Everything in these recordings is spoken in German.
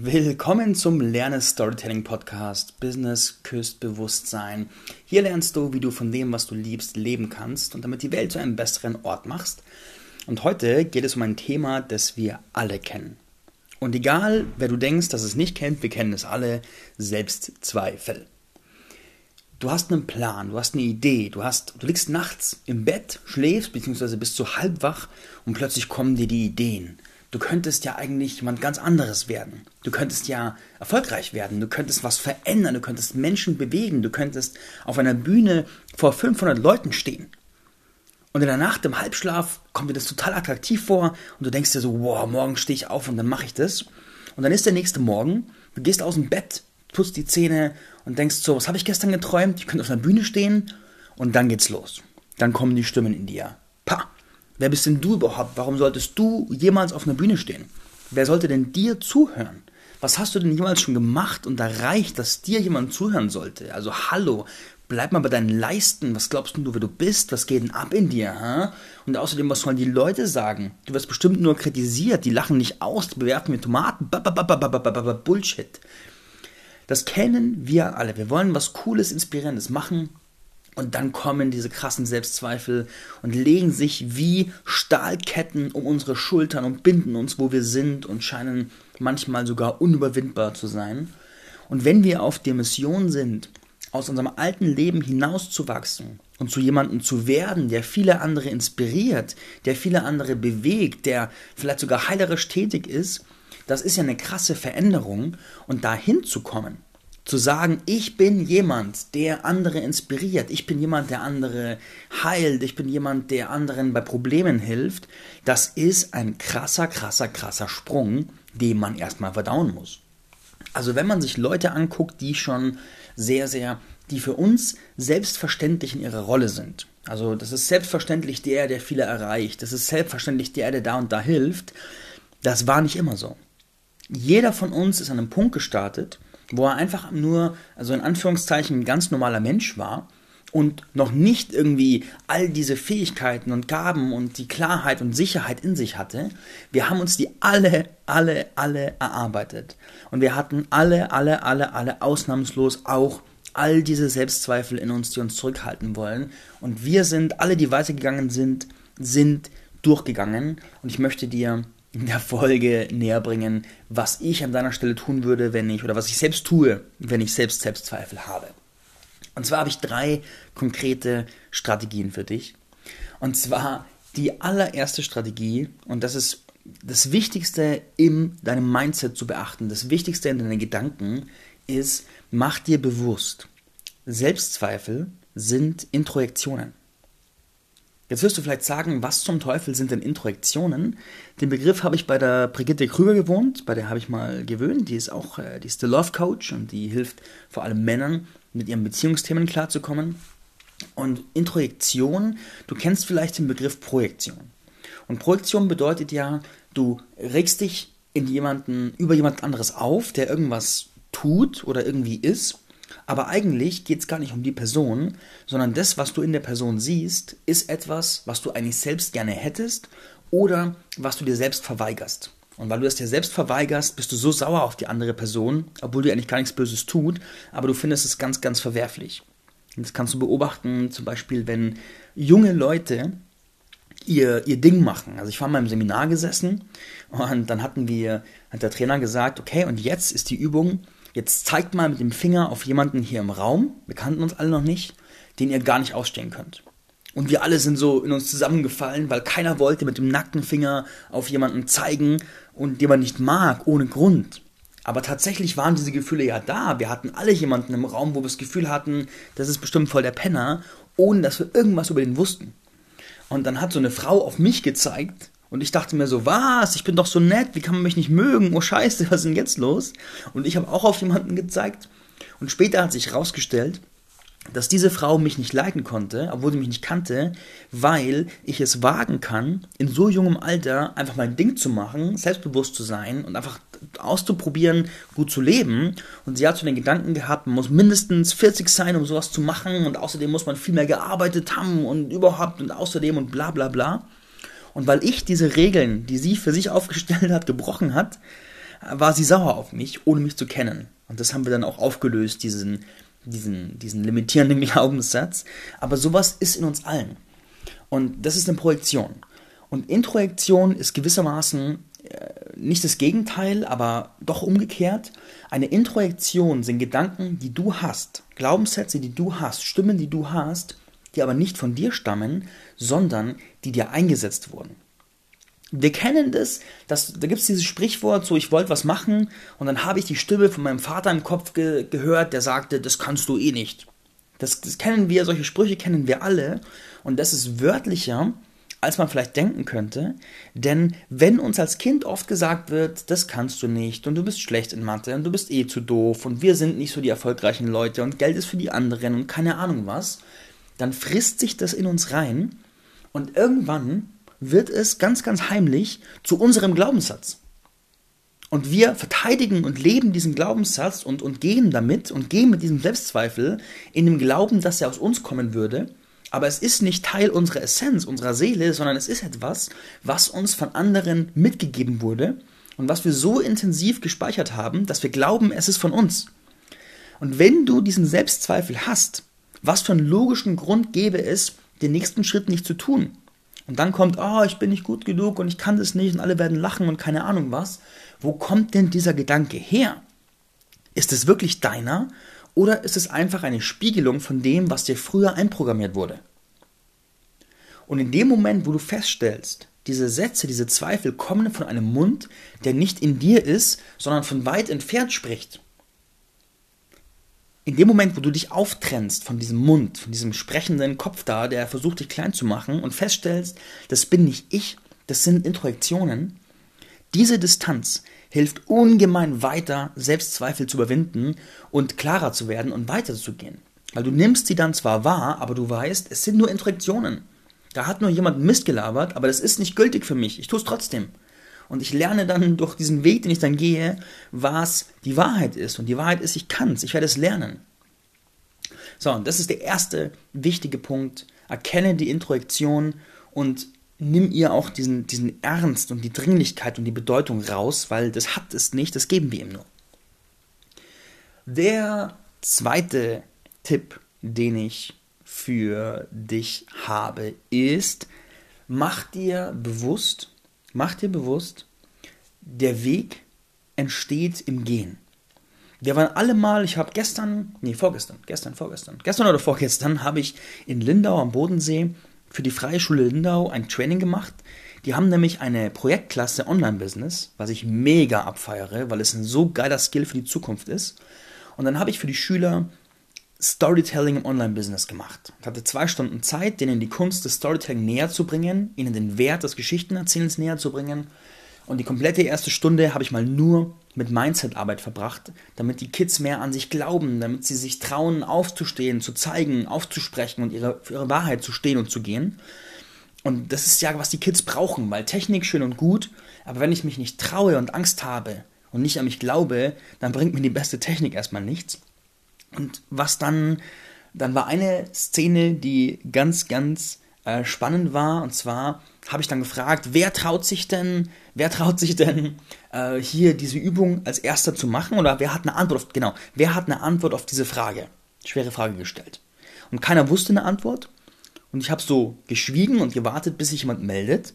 Willkommen zum Lerne Storytelling Podcast Business küsst Bewusstsein. Hier lernst du, wie du von dem, was du liebst, leben kannst und damit die Welt zu einem besseren Ort machst. Und heute geht es um ein Thema, das wir alle kennen. Und egal, wer du denkst, dass es nicht kennt, wir kennen es alle, Selbstzweifel. Du hast einen Plan, du hast eine Idee, du hast, du liegst nachts im Bett, schläfst bzw. bist so halb wach und plötzlich kommen dir die Ideen du könntest ja eigentlich jemand ganz anderes werden. Du könntest ja erfolgreich werden, du könntest was verändern, du könntest Menschen bewegen, du könntest auf einer Bühne vor 500 Leuten stehen. Und in der Nacht im Halbschlaf kommt dir das total attraktiv vor und du denkst dir so, wow, morgen stehe ich auf und dann mache ich das. Und dann ist der nächste Morgen, du gehst aus dem Bett, putzt die Zähne und denkst so, was habe ich gestern geträumt? Ich könnte auf einer Bühne stehen und dann geht's los. Dann kommen die Stimmen in dir. Pah, Wer bist denn du überhaupt? Warum solltest du jemals auf einer Bühne stehen? Wer sollte denn dir zuhören? Was hast du denn jemals schon gemacht und erreicht, dass dir jemand zuhören sollte? Also hallo, bleib mal bei deinen Leisten. Was glaubst du, wer du bist? Was geht denn ab in dir? Ha? Und außerdem, was sollen die Leute sagen? Du wirst bestimmt nur kritisiert. Die lachen nicht aus, die bewerfen mit Tomaten. Bullshit. Das kennen wir alle. Wir wollen was Cooles, Inspirierendes machen und dann kommen diese krassen Selbstzweifel und legen sich wie Stahlketten um unsere Schultern und binden uns, wo wir sind und scheinen manchmal sogar unüberwindbar zu sein. Und wenn wir auf der Mission sind, aus unserem alten Leben hinauszuwachsen und zu jemandem zu werden, der viele andere inspiriert, der viele andere bewegt, der vielleicht sogar heilerisch tätig ist, das ist ja eine krasse Veränderung. Und dahin zu kommen, zu sagen, ich bin jemand, der andere inspiriert, ich bin jemand, der andere heilt, ich bin jemand, der anderen bei Problemen hilft, das ist ein krasser, krasser, krasser Sprung, den man erstmal verdauen muss. Also wenn man sich Leute anguckt, die schon sehr, sehr, die für uns selbstverständlich in ihrer Rolle sind. Also das ist selbstverständlich der, der viele erreicht, das ist selbstverständlich der, der da und da hilft. Das war nicht immer so. Jeder von uns ist an einem Punkt gestartet, wo er einfach nur, also in Anführungszeichen, ein ganz normaler Mensch war und noch nicht irgendwie all diese Fähigkeiten und Gaben und die Klarheit und Sicherheit in sich hatte. Wir haben uns die alle, alle, alle erarbeitet. Und wir hatten alle, alle, alle, alle ausnahmslos auch all diese Selbstzweifel in uns, die uns zurückhalten wollen. Und wir sind, alle, die weitergegangen sind, sind durchgegangen. Und ich möchte dir in der Folge näher bringen, was ich an deiner Stelle tun würde, wenn ich, oder was ich selbst tue, wenn ich selbst Selbstzweifel habe. Und zwar habe ich drei konkrete Strategien für dich. Und zwar die allererste Strategie, und das ist das Wichtigste in deinem Mindset zu beachten, das Wichtigste in deinen Gedanken, ist, mach dir bewusst, Selbstzweifel sind Introjektionen. Jetzt wirst du vielleicht sagen, was zum Teufel sind denn Introjektionen? Den Begriff habe ich bei der Brigitte Krüger gewohnt, bei der habe ich mal gewöhnt. Die ist auch, äh, die ist der Love Coach und die hilft vor allem Männern mit ihren Beziehungsthemen klarzukommen. Und Introjektion, du kennst vielleicht den Begriff Projektion. Und Projektion bedeutet ja, du regst dich in jemanden, über jemand anderes auf, der irgendwas tut oder irgendwie ist aber eigentlich geht es gar nicht um die Person, sondern das, was du in der Person siehst, ist etwas, was du eigentlich selbst gerne hättest oder was du dir selbst verweigerst. Und weil du es dir selbst verweigerst, bist du so sauer auf die andere Person, obwohl dir eigentlich gar nichts Böses tut, aber du findest es ganz, ganz verwerflich. Und das kannst du beobachten, zum Beispiel, wenn junge Leute ihr, ihr Ding machen. Also ich war mal im Seminar gesessen und dann hatten wir, hat der Trainer gesagt, okay, und jetzt ist die Übung, Jetzt zeigt mal mit dem Finger auf jemanden hier im Raum, wir kannten uns alle noch nicht, den ihr gar nicht ausstehen könnt. Und wir alle sind so in uns zusammengefallen, weil keiner wollte mit dem nackten Finger auf jemanden zeigen und den man nicht mag, ohne Grund. Aber tatsächlich waren diese Gefühle ja da. Wir hatten alle jemanden im Raum, wo wir das Gefühl hatten, das ist bestimmt voll der Penner, ohne dass wir irgendwas über den wussten. Und dann hat so eine Frau auf mich gezeigt und ich dachte mir so, was? Ich bin doch so nett, wie kann man mich nicht mögen? Oh scheiße, was ist denn jetzt los? Und ich habe auch auf jemanden gezeigt. Und später hat sich herausgestellt, dass diese Frau mich nicht leiden konnte, obwohl sie mich nicht kannte, weil ich es wagen kann, in so jungem Alter einfach mein Ding zu machen, selbstbewusst zu sein und einfach auszuprobieren, gut zu leben. Und sie hat so den Gedanken gehabt, man muss mindestens 40 sein, um sowas zu machen und außerdem muss man viel mehr gearbeitet haben und überhaupt und außerdem und bla bla bla. Und weil ich diese Regeln, die sie für sich aufgestellt hat, gebrochen hat, war sie sauer auf mich, ohne mich zu kennen. Und das haben wir dann auch aufgelöst, diesen, diesen, diesen limitierenden Glaubenssatz. Aber sowas ist in uns allen. Und das ist eine Projektion. Und Introjektion ist gewissermaßen äh, nicht das Gegenteil, aber doch umgekehrt. Eine Introjektion sind Gedanken, die du hast, Glaubenssätze, die du hast, Stimmen, die du hast, die aber nicht von dir stammen, sondern die dir eingesetzt wurden. Wir kennen das, dass, da gibt es dieses Sprichwort, so ich wollte was machen und dann habe ich die Stimme von meinem Vater im Kopf ge gehört, der sagte, das kannst du eh nicht. Das, das kennen wir, solche Sprüche kennen wir alle und das ist wörtlicher, als man vielleicht denken könnte, denn wenn uns als Kind oft gesagt wird, das kannst du nicht und du bist schlecht in Mathe und du bist eh zu doof und wir sind nicht so die erfolgreichen Leute und Geld ist für die anderen und keine Ahnung was, dann frisst sich das in uns rein und irgendwann wird es ganz, ganz heimlich zu unserem Glaubenssatz. Und wir verteidigen und leben diesen Glaubenssatz und, und gehen damit und gehen mit diesem Selbstzweifel in dem Glauben, dass er aus uns kommen würde. Aber es ist nicht Teil unserer Essenz, unserer Seele, sondern es ist etwas, was uns von anderen mitgegeben wurde und was wir so intensiv gespeichert haben, dass wir glauben, es ist von uns. Und wenn du diesen Selbstzweifel hast, was für einen logischen Grund gäbe es, den nächsten Schritt nicht zu tun? Und dann kommt, oh, ich bin nicht gut genug und ich kann das nicht und alle werden lachen und keine Ahnung was. Wo kommt denn dieser Gedanke her? Ist es wirklich deiner oder ist es einfach eine Spiegelung von dem, was dir früher einprogrammiert wurde? Und in dem Moment, wo du feststellst, diese Sätze, diese Zweifel kommen von einem Mund, der nicht in dir ist, sondern von weit entfernt spricht, in dem Moment, wo du dich auftrennst von diesem Mund, von diesem sprechenden Kopf da, der versucht, dich klein zu machen und feststellst, das bin nicht ich, das sind Introjektionen, diese Distanz hilft ungemein weiter, Selbstzweifel zu überwinden und klarer zu werden und weiterzugehen. Weil du nimmst sie dann zwar wahr, aber du weißt, es sind nur Introjektionen. Da hat nur jemand Mist gelabert, aber das ist nicht gültig für mich. Ich tue es trotzdem. Und ich lerne dann durch diesen Weg, den ich dann gehe, was die Wahrheit ist. Und die Wahrheit ist, ich kann es, ich werde es lernen. So, und das ist der erste wichtige Punkt. Erkenne die Introjektion und nimm ihr auch diesen, diesen Ernst und die Dringlichkeit und die Bedeutung raus, weil das hat es nicht, das geben wir ihm nur. Der zweite Tipp, den ich für dich habe, ist, mach dir bewusst, Mach dir bewusst, der Weg entsteht im Gehen. Wir waren alle mal, ich habe gestern, nee, vorgestern, gestern, vorgestern, gestern oder vorgestern habe ich in Lindau am Bodensee für die Freie Schule Lindau ein Training gemacht. Die haben nämlich eine Projektklasse Online-Business, was ich mega abfeiere, weil es ein so geiler Skill für die Zukunft ist. Und dann habe ich für die Schüler Storytelling im Online-Business gemacht. Ich hatte zwei Stunden Zeit, denen die Kunst des Storytelling näher zu bringen, ihnen den Wert des Geschichtenerzählens näher zu bringen. Und die komplette erste Stunde habe ich mal nur mit Mindset-Arbeit verbracht, damit die Kids mehr an sich glauben, damit sie sich trauen, aufzustehen, zu zeigen, aufzusprechen und ihre, für ihre Wahrheit zu stehen und zu gehen. Und das ist ja, was die Kids brauchen, weil Technik schön und gut, aber wenn ich mich nicht traue und Angst habe und nicht an mich glaube, dann bringt mir die beste Technik erstmal nichts. Und was dann, dann war eine Szene, die ganz, ganz äh, spannend war. Und zwar habe ich dann gefragt, wer traut sich denn, wer traut sich denn äh, hier diese Übung als erster zu machen? Oder wer hat eine Antwort auf, genau, wer hat eine Antwort auf diese Frage? Schwere Frage gestellt. Und keiner wusste eine Antwort. Und ich habe so geschwiegen und gewartet, bis sich jemand meldet.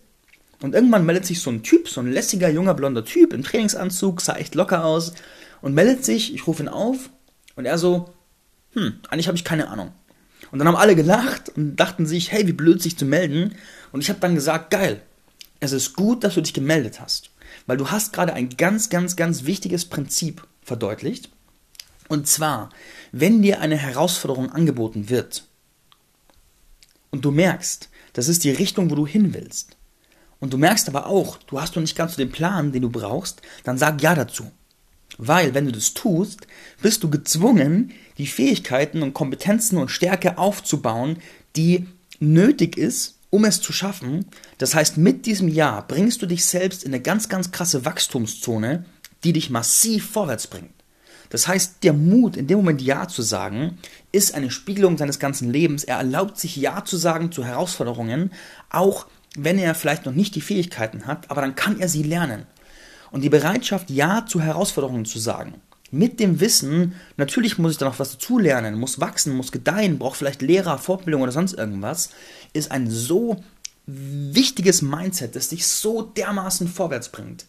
Und irgendwann meldet sich so ein Typ, so ein lässiger, junger, blonder Typ im Trainingsanzug, sah echt locker aus und meldet sich. Ich rufe ihn auf und er so, hm, eigentlich habe ich keine Ahnung. Und dann haben alle gelacht und dachten sich, hey, wie blöd sich zu melden. Und ich habe dann gesagt, geil, es ist gut, dass du dich gemeldet hast. Weil du hast gerade ein ganz, ganz, ganz wichtiges Prinzip verdeutlicht. Und zwar, wenn dir eine Herausforderung angeboten wird und du merkst, das ist die Richtung, wo du hin willst, und du merkst aber auch, du hast noch nicht ganz so den Plan, den du brauchst, dann sag ja dazu. Weil, wenn du das tust, bist du gezwungen, die Fähigkeiten und Kompetenzen und Stärke aufzubauen, die nötig ist, um es zu schaffen. Das heißt, mit diesem Jahr bringst du dich selbst in eine ganz, ganz krasse Wachstumszone, die dich massiv vorwärts bringt. Das heißt, der Mut, in dem Moment Ja zu sagen, ist eine Spiegelung seines ganzen Lebens. Er erlaubt sich Ja zu sagen zu Herausforderungen, auch wenn er vielleicht noch nicht die Fähigkeiten hat, aber dann kann er sie lernen. Und die Bereitschaft, Ja zu Herausforderungen zu sagen. Mit dem Wissen, natürlich muss ich da noch was dazulernen, muss wachsen, muss gedeihen, braucht vielleicht Lehrer, Fortbildung oder sonst irgendwas, ist ein so wichtiges Mindset, das dich so dermaßen vorwärts bringt.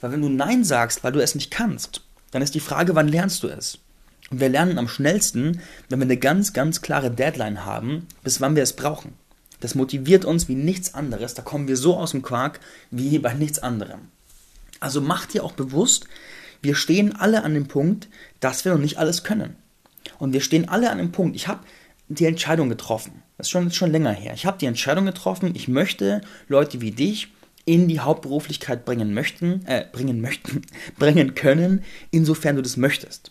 Weil wenn du Nein sagst, weil du es nicht kannst, dann ist die Frage, wann lernst du es? Und wir lernen am schnellsten, wenn wir eine ganz, ganz klare Deadline haben, bis wann wir es brauchen. Das motiviert uns wie nichts anderes. Da kommen wir so aus dem Quark wie bei nichts anderem. Also mach dir auch bewusst, wir stehen alle an dem Punkt, dass wir noch nicht alles können. Und wir stehen alle an dem Punkt, ich habe die Entscheidung getroffen. Das ist schon, schon länger her. Ich habe die Entscheidung getroffen, ich möchte Leute wie dich in die Hauptberuflichkeit bringen möchten, äh, bringen möchten, bringen können, insofern du das möchtest.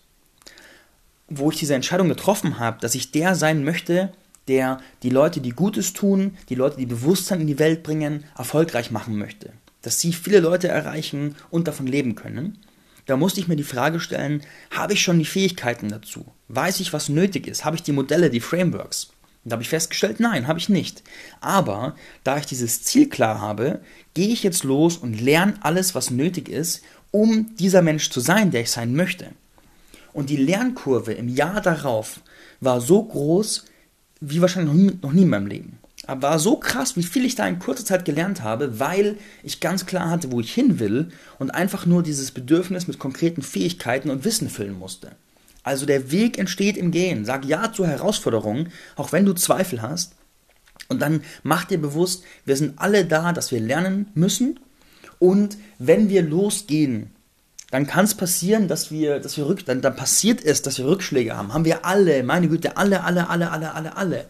Wo ich diese Entscheidung getroffen habe, dass ich der sein möchte, der die Leute, die Gutes tun, die Leute, die Bewusstsein in die Welt bringen, erfolgreich machen möchte. Dass sie viele Leute erreichen und davon leben können. Da musste ich mir die Frage stellen, habe ich schon die Fähigkeiten dazu? Weiß ich, was nötig ist? Habe ich die Modelle, die Frameworks? da habe ich festgestellt, nein, habe ich nicht. Aber da ich dieses Ziel klar habe, gehe ich jetzt los und lerne alles, was nötig ist, um dieser Mensch zu sein, der ich sein möchte. Und die Lernkurve im Jahr darauf war so groß, wie wahrscheinlich noch nie, noch nie in meinem Leben. War so krass, wie viel ich da in kurzer Zeit gelernt habe, weil ich ganz klar hatte, wo ich hin will und einfach nur dieses Bedürfnis mit konkreten Fähigkeiten und Wissen füllen musste. Also der Weg entsteht im Gehen. Sag ja zur Herausforderung, auch wenn du Zweifel hast. Und dann mach dir bewusst, wir sind alle da, dass wir lernen müssen. Und wenn wir losgehen, dann kann es passieren, dass wir, dass wir rück, dann, dann passiert es, dass wir Rückschläge haben. Haben wir alle, meine Güte, alle, alle, alle, alle, alle, alle.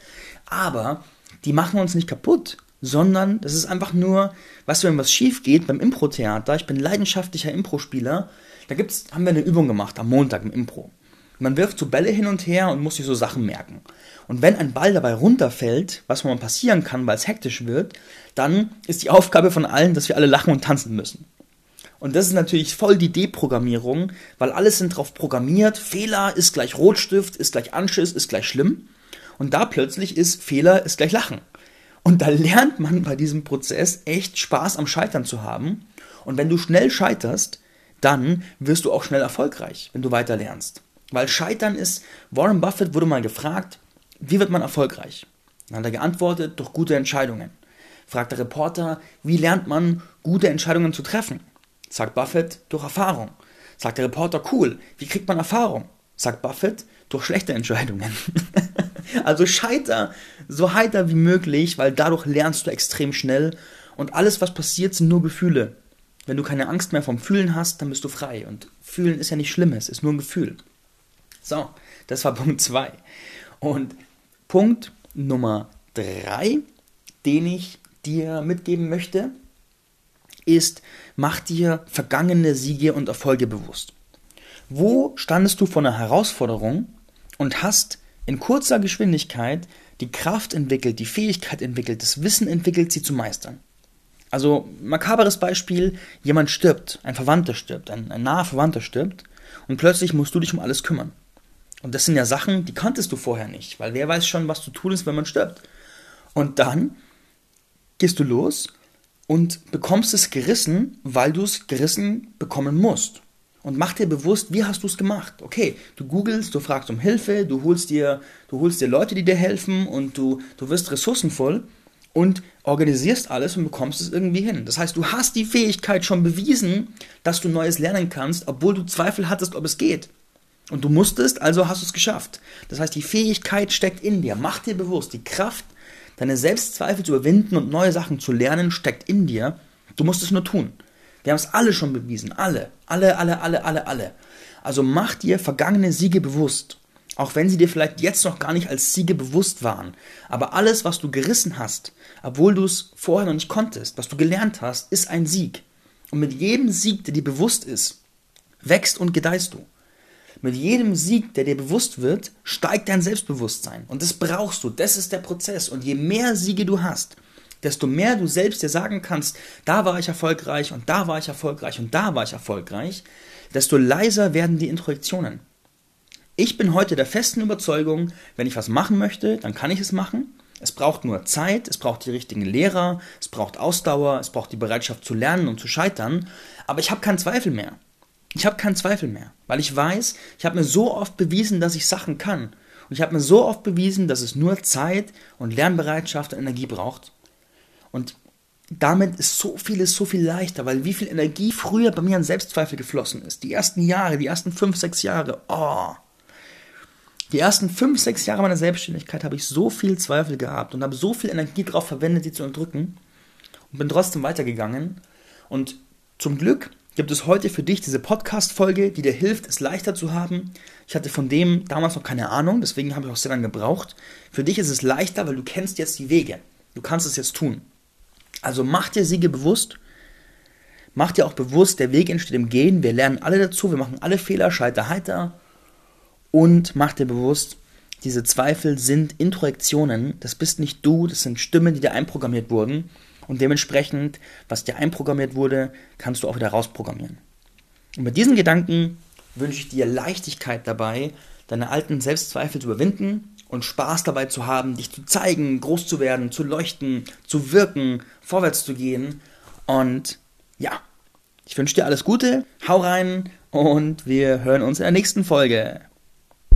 Aber die machen uns nicht kaputt, sondern das ist einfach nur, weißt du, wenn was schief geht beim Impro-Theater, ich bin leidenschaftlicher Impro-Spieler, da gibt's, haben wir eine Übung gemacht am Montag im Impro. Man wirft so Bälle hin und her und muss sich so Sachen merken. Und wenn ein Ball dabei runterfällt, was mal passieren kann, weil es hektisch wird, dann ist die Aufgabe von allen, dass wir alle lachen und tanzen müssen. Und das ist natürlich voll die Deprogrammierung, weil alles sind drauf programmiert. Fehler ist gleich Rotstift, ist gleich Anschiss, ist gleich schlimm. Und da plötzlich ist Fehler ist gleich Lachen. Und da lernt man bei diesem Prozess echt Spaß am Scheitern zu haben. Und wenn du schnell scheiterst, dann wirst du auch schnell erfolgreich, wenn du weiter lernst. Weil Scheitern ist, Warren Buffett wurde mal gefragt, wie wird man erfolgreich? Dann hat er geantwortet, durch gute Entscheidungen. Fragt der Reporter, wie lernt man gute Entscheidungen zu treffen? Sagt Buffett, durch Erfahrung. Sagt der Reporter, cool, wie kriegt man Erfahrung? Sagt Buffett, durch schlechte Entscheidungen. also scheiter so heiter wie möglich, weil dadurch lernst du extrem schnell und alles, was passiert, sind nur Gefühle. Wenn du keine Angst mehr vom Fühlen hast, dann bist du frei. Und Fühlen ist ja nicht Schlimmes, ist nur ein Gefühl. So, das war Punkt 2. Und Punkt Nummer 3, den ich dir mitgeben möchte, ist, mach dir vergangene Siege und Erfolge bewusst. Wo standest du vor einer Herausforderung und hast in kurzer Geschwindigkeit die Kraft entwickelt, die Fähigkeit entwickelt, das Wissen entwickelt, sie zu meistern? Also, makaberes Beispiel, jemand stirbt, ein Verwandter stirbt, ein, ein naher Verwandter stirbt und plötzlich musst du dich um alles kümmern. Und das sind ja Sachen, die kanntest du vorher nicht, weil wer weiß schon, was zu tun ist, wenn man stirbt. Und dann gehst du los und bekommst es gerissen, weil du es gerissen bekommen musst. Und mach dir bewusst, wie hast du es gemacht? Okay, du googelst, du fragst um Hilfe, du holst dir, du holst dir Leute, die dir helfen und du, du wirst ressourcenvoll und organisierst alles und bekommst es irgendwie hin. Das heißt, du hast die Fähigkeit schon bewiesen, dass du Neues lernen kannst, obwohl du Zweifel hattest, ob es geht. Und du musstest, also hast du es geschafft. Das heißt, die Fähigkeit steckt in dir. Mach dir bewusst, die Kraft, deine Selbstzweifel zu überwinden und neue Sachen zu lernen, steckt in dir. Du musst es nur tun. Wir haben es alle schon bewiesen. Alle. Alle, alle, alle, alle, alle. Also mach dir vergangene Siege bewusst. Auch wenn sie dir vielleicht jetzt noch gar nicht als Siege bewusst waren. Aber alles, was du gerissen hast, obwohl du es vorher noch nicht konntest, was du gelernt hast, ist ein Sieg. Und mit jedem Sieg, der dir bewusst ist, wächst und gedeihst du. Mit jedem Sieg, der dir bewusst wird, steigt dein Selbstbewusstsein. Und das brauchst du. Das ist der Prozess. Und je mehr Siege du hast, desto mehr du selbst dir sagen kannst, da war ich erfolgreich und da war ich erfolgreich und da war ich erfolgreich, desto leiser werden die Introjektionen. Ich bin heute der festen Überzeugung, wenn ich was machen möchte, dann kann ich es machen. Es braucht nur Zeit, es braucht die richtigen Lehrer, es braucht Ausdauer, es braucht die Bereitschaft zu lernen und zu scheitern. Aber ich habe keinen Zweifel mehr. Ich habe keinen Zweifel mehr, weil ich weiß, ich habe mir so oft bewiesen, dass ich Sachen kann. Und ich habe mir so oft bewiesen, dass es nur Zeit und Lernbereitschaft und Energie braucht. Und damit ist so vieles so viel leichter, weil wie viel Energie früher bei mir an Selbstzweifel geflossen ist. Die ersten Jahre, die ersten fünf, sechs Jahre, oh. Die ersten fünf, sechs Jahre meiner Selbstständigkeit habe ich so viel Zweifel gehabt und habe so viel Energie darauf verwendet, sie zu unterdrücken und bin trotzdem weitergegangen. Und zum Glück gibt es heute für dich diese Podcast-Folge, die dir hilft, es leichter zu haben. Ich hatte von dem damals noch keine Ahnung, deswegen habe ich auch sehr lange gebraucht. Für dich ist es leichter, weil du kennst jetzt die Wege. Du kannst es jetzt tun. Also mach dir Siege bewusst. Mach dir auch bewusst, der Weg entsteht im Gehen. Wir lernen alle dazu, wir machen alle Fehler, scheiter heiter. Und mach dir bewusst, diese Zweifel sind Introjektionen. Das bist nicht du, das sind Stimmen, die dir einprogrammiert wurden. Und dementsprechend, was dir einprogrammiert wurde, kannst du auch wieder rausprogrammieren. Und mit diesen Gedanken wünsche ich dir Leichtigkeit dabei, deine alten Selbstzweifel zu überwinden und Spaß dabei zu haben, dich zu zeigen, groß zu werden, zu leuchten, zu wirken, vorwärts zu gehen. Und ja, ich wünsche dir alles Gute, hau rein und wir hören uns in der nächsten Folge.